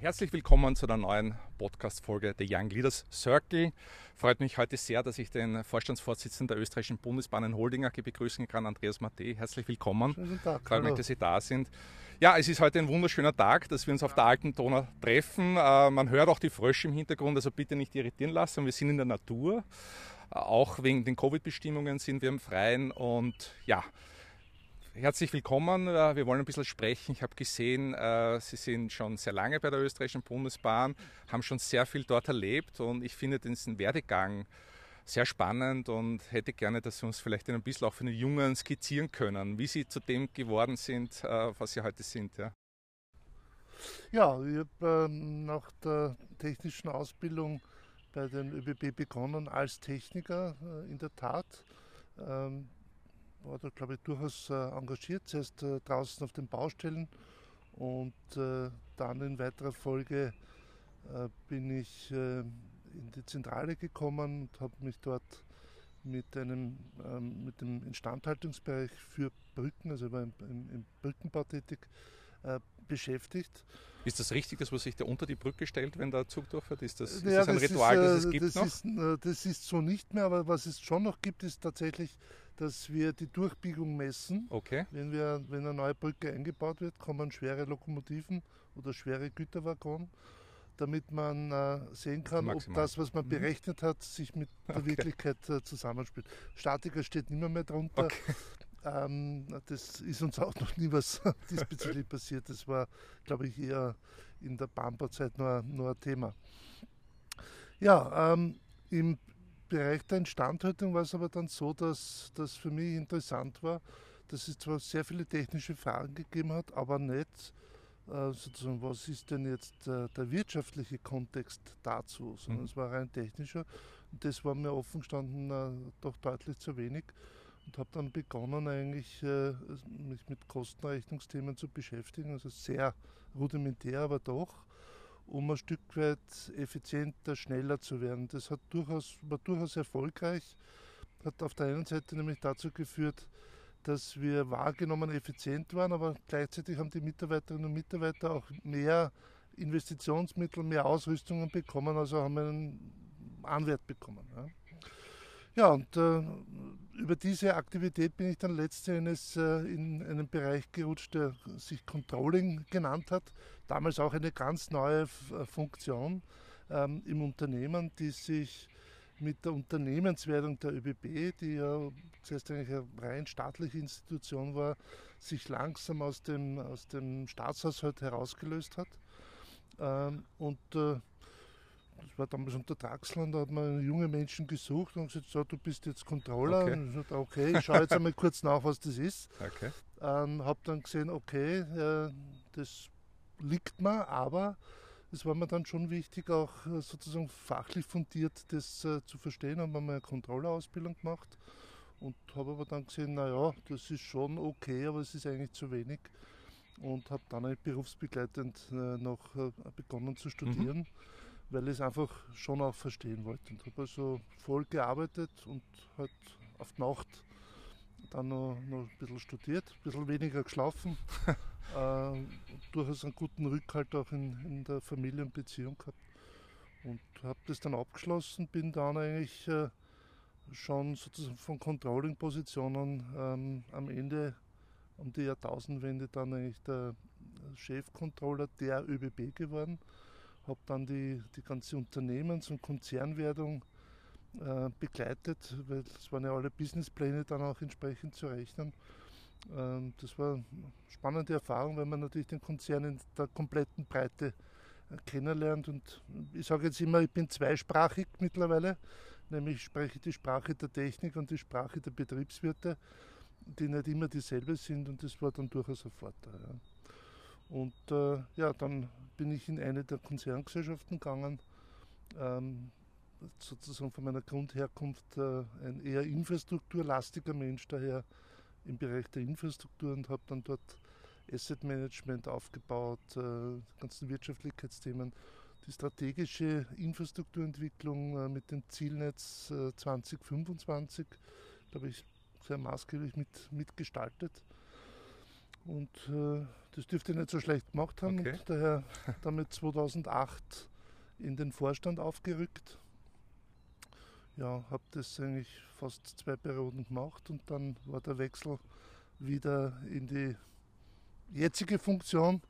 Herzlich willkommen zu der neuen Podcast-Folge der Young Leaders Circle. Freut mich heute sehr, dass ich den Vorstandsvorsitzenden der österreichischen Bundesbahnen Holding AG begrüßen kann, Andreas Matte. Herzlich willkommen. Schönen Tag. Freut mich, dass Sie da sind. Ja, es ist heute ein wunderschöner Tag, dass wir uns auf der alten Donau treffen. Äh, man hört auch die Frösche im Hintergrund, also bitte nicht irritieren lassen. Wir sind in der Natur. Äh, auch wegen den Covid-Bestimmungen sind wir im Freien und ja, herzlich willkommen. Äh, wir wollen ein bisschen sprechen. Ich habe gesehen, äh, Sie sind schon sehr lange bei der österreichischen Bundesbahn, haben schon sehr viel dort erlebt und ich finde diesen Werdegang sehr spannend und hätte gerne, dass Sie uns vielleicht ein bisschen auch für den Jungen skizzieren können, wie Sie zu dem geworden sind, äh, was Sie heute sind. Ja, ja ich habe ähm, nach der technischen Ausbildung bei den ÖBB begonnen als Techniker, in der Tat. Ähm, war da, glaube ich, durchaus äh, engagiert, zuerst äh, draußen auf den Baustellen und äh, dann in weiterer Folge bin ich in die Zentrale gekommen und habe mich dort mit, einem, ähm, mit dem Instandhaltungsbereich für Brücken, also war im, im Brückenbau tätig, beschäftigt. Ist das richtig, dass man sich da unter die Brücke stellt, wenn der Zug durchfährt? Ist das, ist ja, das ein das Ritual, ist, das es gibt das noch? Ist, das ist so nicht mehr, aber was es schon noch gibt, ist tatsächlich dass wir die Durchbiegung messen. Okay. Wenn, wir, wenn eine neue Brücke eingebaut wird, kommen schwere Lokomotiven oder schwere Güterwaggon, damit man äh, sehen kann, Maximal. ob das, was man mhm. berechnet hat, sich mit der okay. Wirklichkeit äh, zusammenspielt. Statiker steht immer mehr drunter. Okay. Ähm, das ist uns auch noch nie was diesbezüglich passiert. Das war, glaube ich, eher in der Bahnbauzeit nur, nur ein Thema. Ja, ähm, im Bereich der Instandhaltung war es aber dann so, dass das für mich interessant war, dass es zwar sehr viele technische Fragen gegeben hat, aber nicht äh, sozusagen, was ist denn jetzt äh, der wirtschaftliche Kontext dazu, sondern mhm. es war rein technischer. Und das war mir offen gestanden äh, doch deutlich zu wenig und habe dann begonnen, eigentlich mich mit Kostenrechnungsthemen zu beschäftigen, also sehr rudimentär, aber doch um ein Stück weit effizienter, schneller zu werden. Das hat durchaus, war durchaus erfolgreich, hat auf der einen Seite nämlich dazu geführt, dass wir wahrgenommen effizient waren, aber gleichzeitig haben die Mitarbeiterinnen und Mitarbeiter auch mehr Investitionsmittel, mehr Ausrüstungen bekommen, also haben einen Anwert bekommen. Ja. Ja, und äh, über diese Aktivität bin ich dann letztendlich äh, in einen Bereich gerutscht, der sich Controlling genannt hat. Damals auch eine ganz neue äh, Funktion ähm, im Unternehmen, die sich mit der Unternehmenswertung der ÖBB, die ja zuerst eigentlich eine rein staatliche Institution war, sich langsam aus dem, aus dem Staatshaushalt herausgelöst hat. Ähm, und äh, das war damals unter Draxland, da hat man junge Menschen gesucht und gesagt, so, du bist jetzt Controller. Okay. Und ich gesagt, okay, ich schaue jetzt einmal kurz nach, was das ist. Okay. Ähm, habe dann gesehen, okay, äh, das liegt mir, aber es war mir dann schon wichtig, auch äh, sozusagen fachlich fundiert das äh, zu verstehen. Habe mal eine Controller-Ausbildung gemacht und habe aber dann gesehen, naja, das ist schon okay, aber es ist eigentlich zu wenig. Und habe dann berufsbegleitend äh, noch äh, begonnen zu studieren. Mhm weil ich es einfach schon auch verstehen wollte. Und habe also voll gearbeitet und halt auf die Nacht dann noch, noch ein bisschen studiert, ein bisschen weniger geschlafen, äh, durchaus einen guten Rückhalt auch in, in der Familie und Beziehung gehabt. Und habe das dann abgeschlossen, bin dann eigentlich äh, schon sozusagen von Controlling-Positionen ähm, am Ende um die Jahrtausendwende dann eigentlich der Chefcontroller der ÖBB geworden habe dann die, die ganze Unternehmens- und Konzernwertung äh, begleitet, weil es waren ja alle Businesspläne dann auch entsprechend zu rechnen. Ähm, das war eine spannende Erfahrung, weil man natürlich den Konzern in der kompletten Breite äh, kennenlernt. Und ich sage jetzt immer, ich bin zweisprachig mittlerweile, nämlich ich spreche die Sprache der Technik und die Sprache der Betriebswirte, die nicht immer dieselbe sind und das war dann durchaus ein Vorteil. Ja. Und äh, ja, dann bin ich in eine der Konzerngesellschaften gegangen ähm, sozusagen von meiner Grundherkunft äh, ein eher infrastrukturlastiger Mensch, daher im Bereich der Infrastruktur und habe dann dort Asset Management aufgebaut, äh, ganzen Wirtschaftlichkeitsthemen, die strategische Infrastrukturentwicklung äh, mit dem Zielnetz äh, 2025, glaube ich, sehr maßgeblich mit, mitgestaltet. Und äh, das dürfte ich nicht so schlecht gemacht haben okay. und daher damit 2008 in den Vorstand aufgerückt. Ja, habe das eigentlich fast zwei Perioden gemacht und dann war der Wechsel wieder in die jetzige Funktion,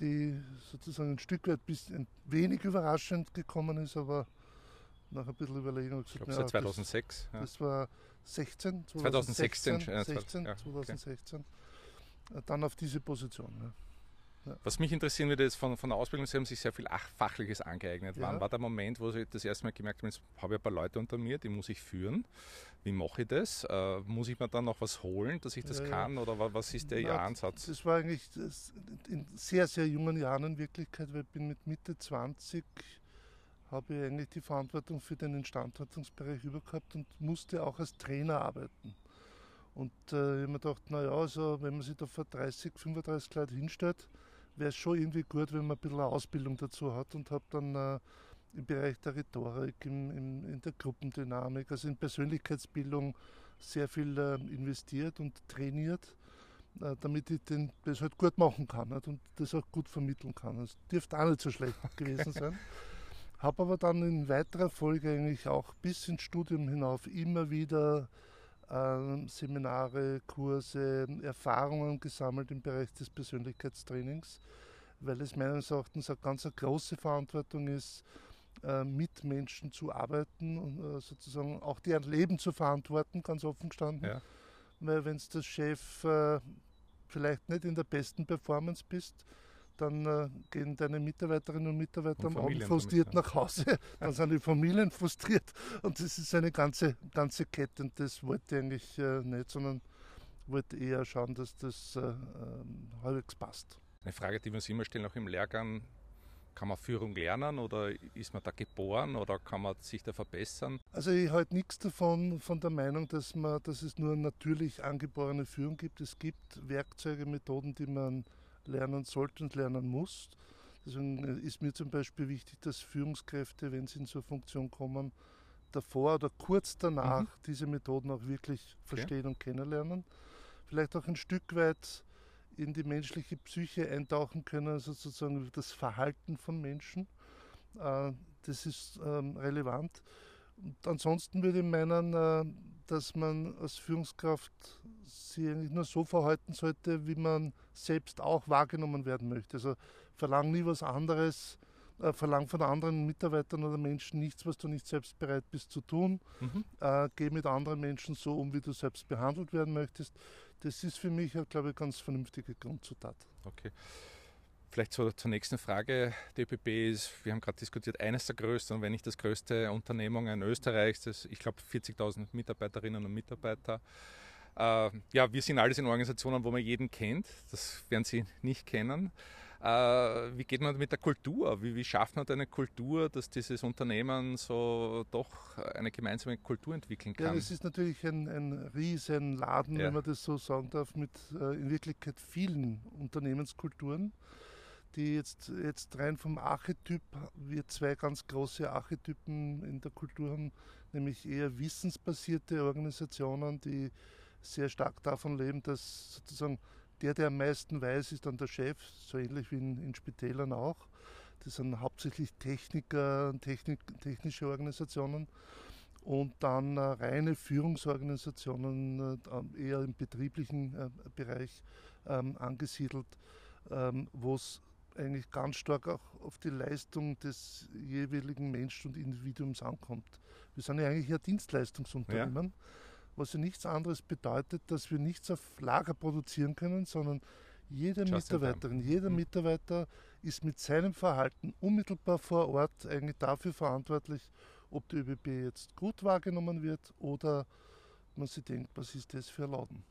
die sozusagen ein Stück weit bis ein wenig überraschend gekommen ist, aber nach ein bisschen Überlegung gesagt, ich glaube, ja, 2006. Das, ja. das war 16, 2016, 2016, 16, ja, 2016. Okay. Dann auf diese Position. Ja. Was mich interessieren würde, ist von, von der Ausbildung, Sie haben sich sehr viel Fachliches angeeignet. Ja. Wann war der Moment, wo Sie das erste Mal gemerkt haben, jetzt habe ich ein paar Leute unter mir, die muss ich führen. Wie mache ich das? Äh, muss ich mir dann noch was holen, dass ich das ja, kann? Oder was ist der Na, Ansatz? Das war eigentlich das in sehr, sehr jungen Jahren in Wirklichkeit, weil ich bin mit Mitte 20 habe ich eigentlich die Verantwortung für den Instandhaltungsbereich übergehabt und musste auch als Trainer arbeiten. Und äh, ich habe mir gedacht, naja, also wenn man sich da vor 30, 35 Leute hinstellt, wäre es schon irgendwie gut, wenn man ein bisschen eine Ausbildung dazu hat und habe dann äh, im Bereich der Rhetorik, im, im, in der Gruppendynamik, also in Persönlichkeitsbildung sehr viel äh, investiert und trainiert, äh, damit ich den, das halt gut machen kann nicht? und das auch gut vermitteln kann. Das dürfte auch nicht so schlecht gewesen sein. Habe aber dann in weiterer Folge eigentlich auch bis ins Studium hinauf immer wieder Seminare, Kurse, Erfahrungen gesammelt im Bereich des Persönlichkeitstrainings, weil es meines Erachtens eine ganz eine große Verantwortung ist, äh, mit Menschen zu arbeiten und äh, sozusagen auch deren Leben zu verantworten, ganz offen gestanden. Ja. Weil wenn es der Chef äh, vielleicht nicht in der besten Performance bist, dann äh, gehen deine Mitarbeiterinnen und Mitarbeiter und am Abend frustriert nach Hause, dann sind die Familien frustriert und das ist eine ganze, ganze Kette und das wollte ich eigentlich äh, nicht, sondern wollte eher schauen, dass das äh, ähm, halbwegs passt. Eine Frage, die wir uns immer stellen, auch im Lehrgang, kann man Führung lernen oder ist man da geboren oder kann man sich da verbessern? Also ich halte nichts davon von der Meinung, dass, man, dass es nur natürlich angeborene Führung gibt. Es gibt Werkzeuge, Methoden, die man lernen sollte und lernen muss. Deswegen ist mir zum Beispiel wichtig, dass Führungskräfte, wenn sie in so eine Funktion kommen, davor oder kurz danach mhm. diese Methoden auch wirklich verstehen okay. und kennenlernen. Vielleicht auch ein Stück weit in die menschliche Psyche eintauchen können, also sozusagen das Verhalten von Menschen. Äh, das ist ähm, relevant. Und ansonsten würde ich meinen, äh, dass man als Führungskraft sich eigentlich nur so verhalten sollte, wie man selbst auch wahrgenommen werden möchte. Also verlang nie was anderes, äh, verlang von anderen Mitarbeitern oder Menschen nichts, was du nicht selbst bereit bist zu tun. Mhm. Äh, geh mit anderen Menschen so um, wie du selbst behandelt werden möchtest. Das ist für mich, glaube ich, ganz vernünftige Grundzutat. Okay. Vielleicht so zur nächsten Frage. Die ÖPB ist, wir haben gerade diskutiert, eines der größten, und wenn nicht das größte Unternehmungen Österreichs. Das, ich glaube, 40.000 Mitarbeiterinnen und Mitarbeiter. Äh, ja, wir sind alles in Organisationen, wo man jeden kennt. Das werden Sie nicht kennen. Äh, wie geht man mit der Kultur? Wie, wie, schafft man eine Kultur, dass dieses Unternehmen so doch eine gemeinsame Kultur entwickeln kann? Ja, das ist natürlich ein, ein Riesenladen, ja. wenn man das so sagen darf, mit äh, in Wirklichkeit vielen Unternehmenskulturen die jetzt, jetzt rein vom Archetyp, wir zwei ganz große Archetypen in der Kultur haben, nämlich eher wissensbasierte Organisationen, die sehr stark davon leben, dass sozusagen der, der am meisten weiß, ist dann der Chef, so ähnlich wie in, in Spitälern auch. Das sind hauptsächlich Techniker, Technik, technische Organisationen und dann äh, reine Führungsorganisationen, äh, eher im betrieblichen äh, Bereich ähm, angesiedelt, ähm, wo es eigentlich ganz stark auch auf die Leistung des jeweiligen Menschen und Individuums ankommt. Wir sind ja eigentlich ein Dienstleistungsunternehmen, ja. was ja nichts anderes bedeutet, dass wir nichts auf Lager produzieren können, sondern jede Just Mitarbeiterin, jeder mhm. Mitarbeiter ist mit seinem Verhalten unmittelbar vor Ort eigentlich dafür verantwortlich, ob die ÖBB jetzt gut wahrgenommen wird oder man sich denkt, was ist das für ein Laden.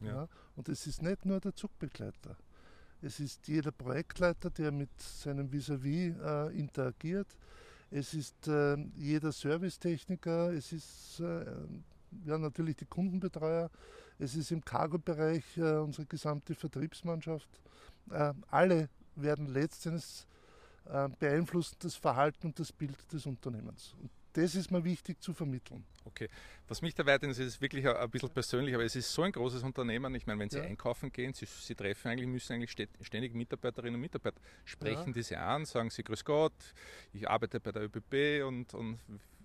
Ja. ja. Und es ist nicht nur der Zugbegleiter. Es ist jeder Projektleiter, der mit seinem Vis-à-vis -vis, äh, interagiert. es ist äh, jeder Servicetechniker, es ist äh, ja, natürlich die Kundenbetreuer, es ist im Cargo-Bereich äh, unsere gesamte Vertriebsmannschaft. Äh, alle werden letztendlich beeinflussen das Verhalten und das Bild des Unternehmens. Und das ist mir wichtig zu vermitteln. Okay. Was mich da weiterhin ist, ist wirklich ein, bisschen persönlich, aber es ist so ein großes Unternehmen. Ich meine, wenn Sie ja. einkaufen gehen, Sie, Sie, treffen eigentlich, müssen eigentlich ständig Mitarbeiterinnen und Mitarbeiter sprechen ja. diese an, sagen Sie Grüß Gott, ich arbeite bei der ÖBB und, und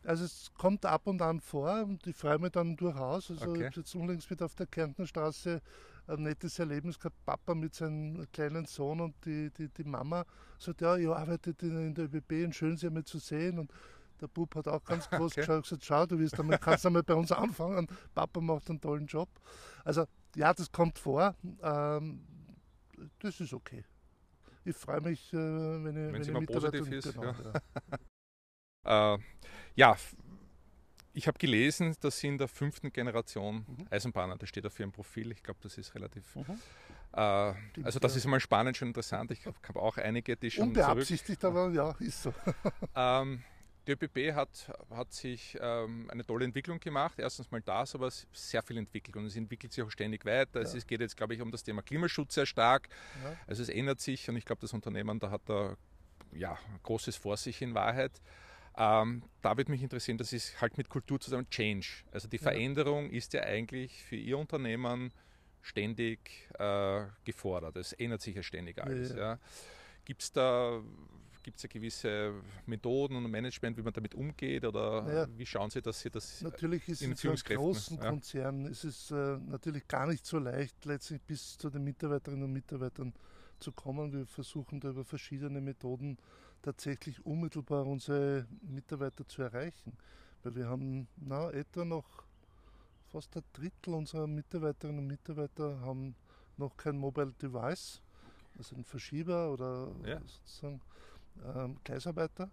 also es kommt ab und an vor und ich freue mich dann durchaus. Also okay. ich habe jetzt unlängst mit auf der Kärntner Straße ein nettes Erlebnis gehabt. Papa mit seinem kleinen Sohn und die, die, die Mama sagt, ja, ich arbeite in der ÖBB und schön, Sie einmal zu sehen. Und der Bub hat auch ganz groß okay. geschaut, gesagt, schau, du wirst einmal, kannst einmal bei uns anfangen. Papa macht einen tollen Job. Also ja, das kommt vor. Ähm, das ist okay. Ich freue mich, äh, wenn ich, wenn, wenn ich positiv ist. Genau, ja. äh, ja, ich habe gelesen, dass Sie in der fünften Generation mhm. Eisenbahner, das steht auf Ihrem Profil. Ich glaube, das ist relativ. Mhm. Äh, also, das ist mal spannend, schon interessant. Ich habe auch einige, die schon. Unbeabsichtigt, zurück, aber ja, ist so. ähm, die ÖBB hat, hat sich ähm, eine tolle Entwicklung gemacht. Erstens mal das, aber sehr viel entwickelt und es entwickelt sich auch ständig weiter. Ja. Es geht jetzt, glaube ich, um das Thema Klimaschutz sehr stark. Ja. Also es ändert sich und ich glaube, das Unternehmen da hat da ja, Großes vor sich in Wahrheit. Ähm, da würde mich interessieren, das ist halt mit Kultur zusammen Change. Also die Veränderung ja. ist ja eigentlich für Ihr Unternehmen ständig äh, gefordert. Es ändert sich ja ständig alles. Ja. Gibt es da Gibt ja gewisse Methoden und Management, wie man damit umgeht? Oder naja, wie schauen Sie, dass Sie das Natürlich ist in so einem großen ja. Konzern ist es äh, natürlich gar nicht so leicht, letztlich bis zu den Mitarbeiterinnen und Mitarbeitern zu kommen. Wir versuchen da über verschiedene Methoden tatsächlich unmittelbar unsere Mitarbeiter zu erreichen. Weil wir haben na, etwa noch fast ein Drittel unserer Mitarbeiterinnen und Mitarbeiter haben noch kein Mobile Device, also ein Verschieber oder ja. sozusagen ähm, Gleisarbeiter.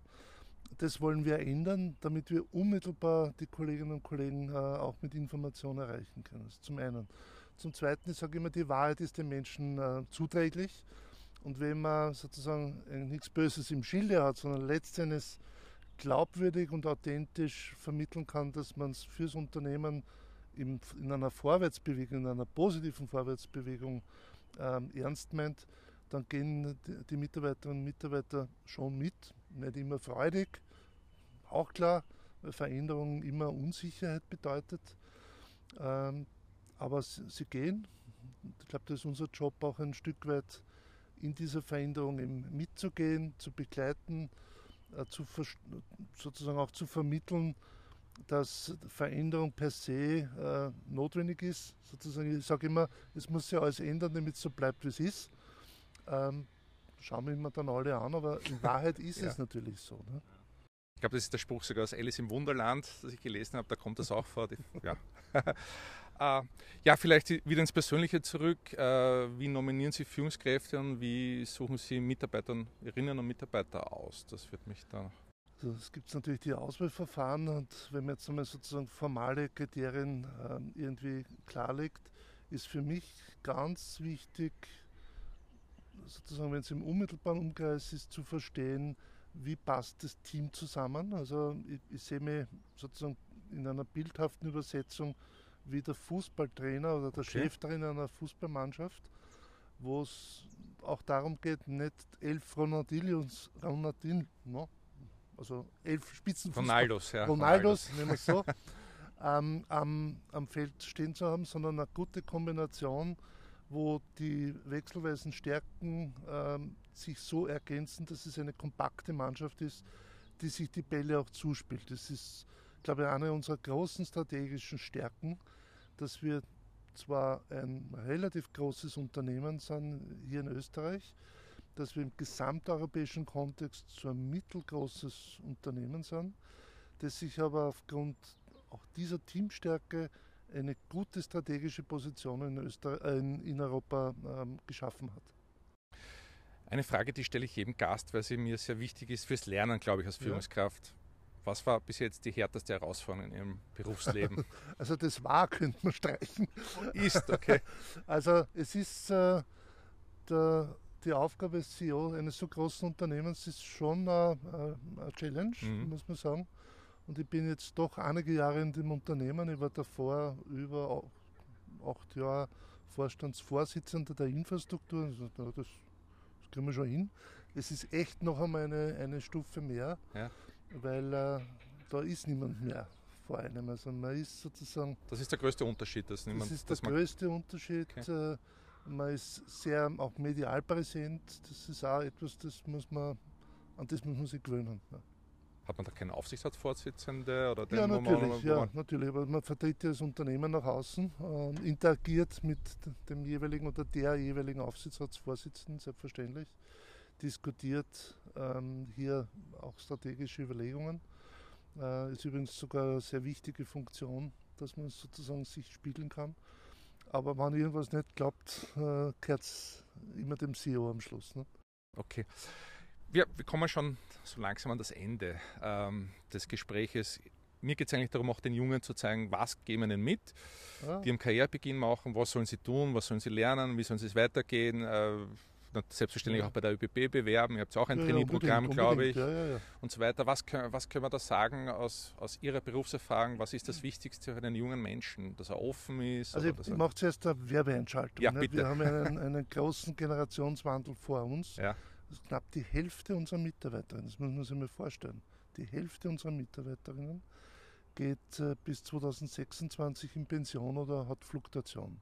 Das wollen wir ändern, damit wir unmittelbar die Kolleginnen und Kollegen äh, auch mit Informationen erreichen können. Das zum einen. Zum Zweiten, ich sage immer, die Wahrheit ist den Menschen äh, zuträglich. Und wenn man sozusagen nichts Böses im Schilde hat, sondern letztendlich glaubwürdig und authentisch vermitteln kann, dass man es fürs Unternehmen in, in einer Vorwärtsbewegung, in einer positiven Vorwärtsbewegung ähm, ernst meint, dann gehen die Mitarbeiterinnen und Mitarbeiter schon mit. Nicht immer freudig, auch klar, weil Veränderung immer Unsicherheit bedeutet. Ähm, aber sie, gehen. Ich glaube, das ist unser Job auch ein Stück weit in dieser Veränderung mitzugehen, zu begleiten, äh, zu sozusagen auch zu vermitteln, dass Veränderung per se äh, notwendig ist. Sozusagen, ich sage immer, es muss sich alles ändern, damit es so bleibt, wie es ist. Ähm, schauen wir immer dann alle an, aber in Wahrheit ist ja. es natürlich so. Ne? Ich glaube, das ist der Spruch sogar aus Alice im Wunderland, das ich gelesen habe, da kommt das auch vor. Die, ja. äh, ja, vielleicht wieder ins Persönliche zurück. Äh, wie nominieren Sie Führungskräfte und wie suchen Sie Mitarbeiterinnen und Mitarbeiter aus? Das wird mich da. Also es gibt natürlich die Auswahlverfahren und wenn man jetzt einmal sozusagen formale Kriterien äh, irgendwie klarlegt, ist für mich ganz wichtig, sozusagen, wenn es im unmittelbaren Umkreis ist, zu verstehen, wie passt das Team zusammen. Also ich, ich sehe mich sozusagen in einer bildhaften Übersetzung wie der Fußballtrainer oder der okay. Cheftrainer einer Fußballmannschaft, wo es auch darum geht, nicht elf Ronaldinhos, Ronaldin, no, also elf Spitzenfußballer, Ronaldos, ja, Ronaldos, nehmen wir so, ähm, am, am Feld stehen zu haben, sondern eine gute Kombination wo die wechselweisen Stärken ähm, sich so ergänzen, dass es eine kompakte Mannschaft ist, die sich die Bälle auch zuspielt. Das ist, glaube ich, eine unserer großen strategischen Stärken, dass wir zwar ein relativ großes Unternehmen sind hier in Österreich, dass wir im gesamteuropäischen Kontext so ein mittelgroßes Unternehmen sind, das sich aber aufgrund auch dieser Teamstärke eine gute strategische Position in, Öster äh, in Europa ähm, geschaffen hat. Eine Frage, die stelle ich jedem Gast, weil sie mir sehr wichtig ist fürs Lernen, glaube ich, als Führungskraft. Ja. Was war bis jetzt die härteste Herausforderung in Ihrem Berufsleben? Also das war, könnte man streichen. Ist, okay. Also es ist äh, der, die Aufgabe als CEO eines so großen Unternehmens ist schon eine, eine Challenge, mhm. muss man sagen. Und ich bin jetzt doch einige Jahre in dem Unternehmen. Ich war davor über acht Jahre Vorstandsvorsitzender der Infrastruktur. Das, das kriegen wir schon hin. Es ist echt noch einmal eine, eine Stufe mehr, ja. weil äh, da ist niemand mehr vor einem. Also man ist sozusagen. Das ist der größte Unterschied, dass niemand. Das ist der größte Unterschied. Okay. Äh, man ist sehr auch medial präsent. Das ist auch etwas, das muss man, an das muss man sich gewöhnen. Ja. Hat man da keinen Aufsichtsratsvorsitzende oder den, ja, natürlich, man, ja, natürlich. Aber man vertritt ja das Unternehmen nach außen, äh, interagiert mit dem jeweiligen oder der jeweiligen Aufsichtsratsvorsitzenden, selbstverständlich, diskutiert ähm, hier auch strategische Überlegungen. Äh, ist übrigens sogar eine sehr wichtige Funktion, dass man sozusagen sich spiegeln kann. Aber wenn irgendwas nicht klappt, äh, gehört es immer dem CEO am Schluss. Ne? Okay. Wir, wir, kommen schon so langsam an das Ende ähm, des Gespräches. Mir geht es eigentlich darum, auch den Jungen zu zeigen, was geben wir ihnen mit, ja. die im Karrierebeginn machen, was sollen sie tun, was sollen sie lernen, wie sollen sie es weitergehen. Äh, selbstverständlich ja. auch bei der ÖBB bewerben. Ihr habt auch ein ja, Trainee-Programm, glaube ich, und so weiter. Was können, was können wir da sagen aus, aus Ihrer Berufserfahrung? Was ist das Wichtigste für einen jungen Menschen, dass er offen ist? Also ich, ich mache zuerst eine Werbeentschaltung. Ja, ne? Wir haben einen, einen großen Generationswandel vor uns. Das ist knapp die Hälfte unserer Mitarbeiterinnen, das muss man sich mal vorstellen. Die Hälfte unserer Mitarbeiterinnen geht äh, bis 2026 in Pension oder hat Fluktuation.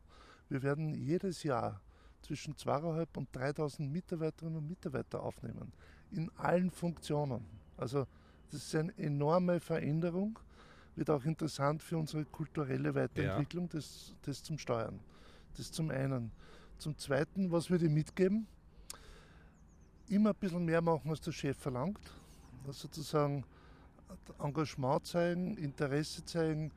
Wir werden jedes Jahr zwischen 2.500 und 3.000 Mitarbeiterinnen und Mitarbeiter aufnehmen. In allen Funktionen. Also das ist eine enorme Veränderung. Wird auch interessant für unsere kulturelle Weiterentwicklung, ja. das, das zum Steuern. Das zum einen. Zum zweiten, was würde ich mitgeben? Immer ein bisschen mehr machen, als der Chef verlangt. Also sozusagen Engagement zeigen, Interesse zeigen,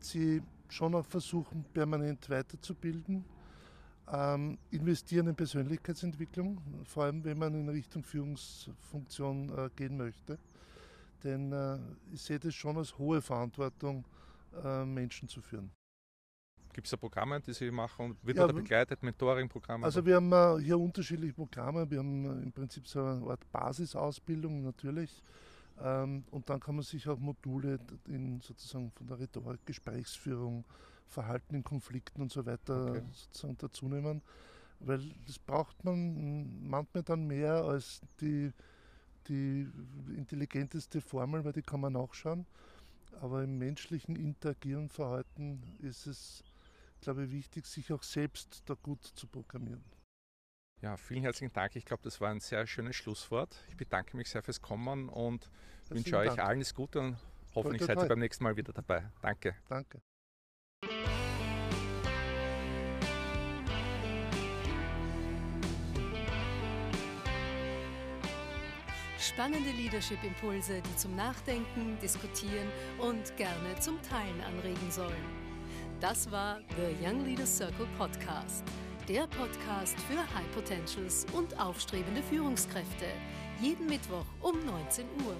sie schon auch versuchen, permanent weiterzubilden ähm, investieren in Persönlichkeitsentwicklung, vor allem wenn man in Richtung Führungsfunktion äh, gehen möchte. Denn äh, ich sehe das schon als hohe Verantwortung, äh, Menschen zu führen. Gibt es da Programme, die Sie machen? Wird ja, da begleitet, Mentoring-Programme? Also wir haben äh, hier unterschiedliche Programme. Wir haben äh, im Prinzip so eine Art Basisausbildung natürlich. Ähm, und dann kann man sich auch Module in sozusagen von der Rhetorik, Gesprächsführung, Verhalten in Konflikten und so weiter okay. sozusagen dazu nehmen. Weil das braucht man manchmal dann mehr als die, die intelligenteste Formel, weil die kann man nachschauen. Aber im menschlichen Interagieren, Verhalten ist es, glaube ich, wichtig, sich auch selbst da gut zu programmieren. Ja, vielen herzlichen Dank. Ich glaube, das war ein sehr schönes Schlusswort. Ich bedanke mich sehr fürs Kommen und Herzlichen wünsche euch Dank. alles Gute und hoffentlich seid ihr beim nächsten Mal wieder dabei. Danke. Danke. Spannende Leadership-Impulse, die zum Nachdenken, Diskutieren und gerne zum Teilen anregen sollen. Das war The Young Leaders Circle Podcast. Der Podcast für High Potentials und aufstrebende Führungskräfte. Jeden Mittwoch um 19 Uhr.